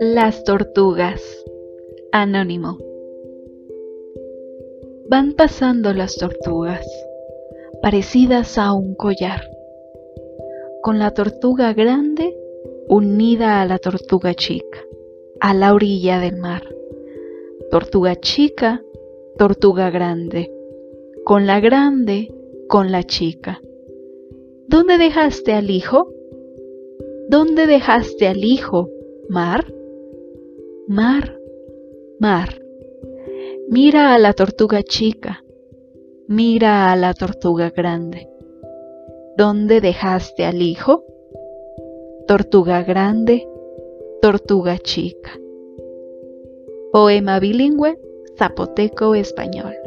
Las tortugas. Anónimo. Van pasando las tortugas, parecidas a un collar, con la tortuga grande unida a la tortuga chica, a la orilla del mar. Tortuga chica, tortuga grande, con la grande, con la chica. ¿Dónde dejaste al hijo? ¿Dónde dejaste al hijo, mar? Mar, mar. Mira a la tortuga chica, mira a la tortuga grande. ¿Dónde dejaste al hijo? Tortuga grande, tortuga chica. Poema bilingüe zapoteco-español.